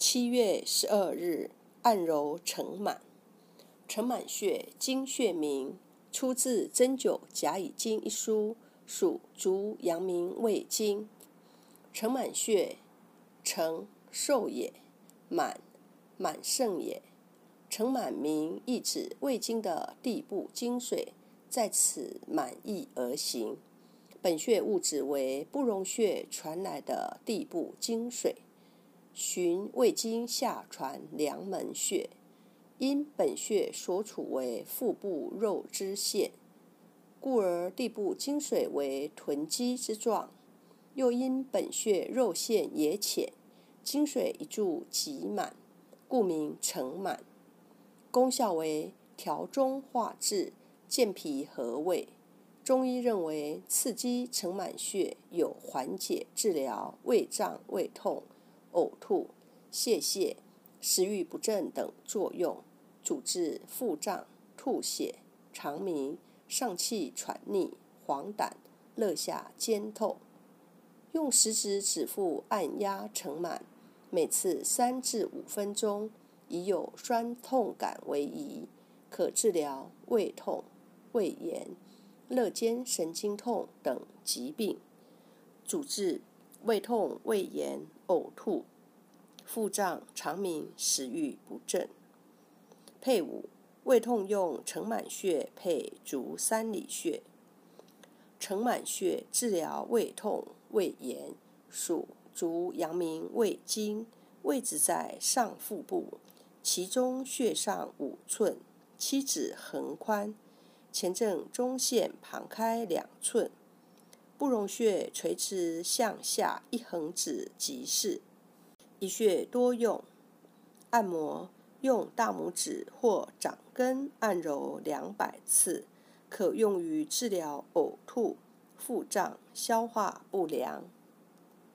七月十二日，按揉承满。承满穴，经穴名，出自《针灸甲乙经》一书，属足阳明胃经。承满穴，承寿也，满满盛也。承满名意指胃经的地部经水在此满溢而行。本穴物质为不容穴传来的地部经水。循胃经下传梁门穴，因本穴所处为腹部肉之线，故而地部经水为囤积之状；又因本穴肉线也浅，经水一注即满，故名承满。功效为调中化滞、健脾和胃。中医认为，刺激承满穴有缓解、治疗胃胀、胃痛。呕吐、泄泻、食欲不振等作用，主治腹胀、吐血、肠鸣、上气喘逆、黄疸、肋下尖痛。用食指指腹按压承满，每次三至五分钟，以有酸痛感为宜，可治疗胃痛、胃炎、肋间神经痛等疾病。主治。胃痛、胃炎、呕吐、腹胀、肠鸣、食欲不振。配伍：胃痛用承满穴配足三里穴。承满穴治疗胃痛、胃炎，属足阳明胃经，位置在上腹部，其中穴上五寸，七指横宽，前正中线旁开两寸。不容穴垂直向下一横指即是。一穴多用，按摩用大拇指或掌根按揉两百次，可用于治疗呕吐、腹胀、消化不良。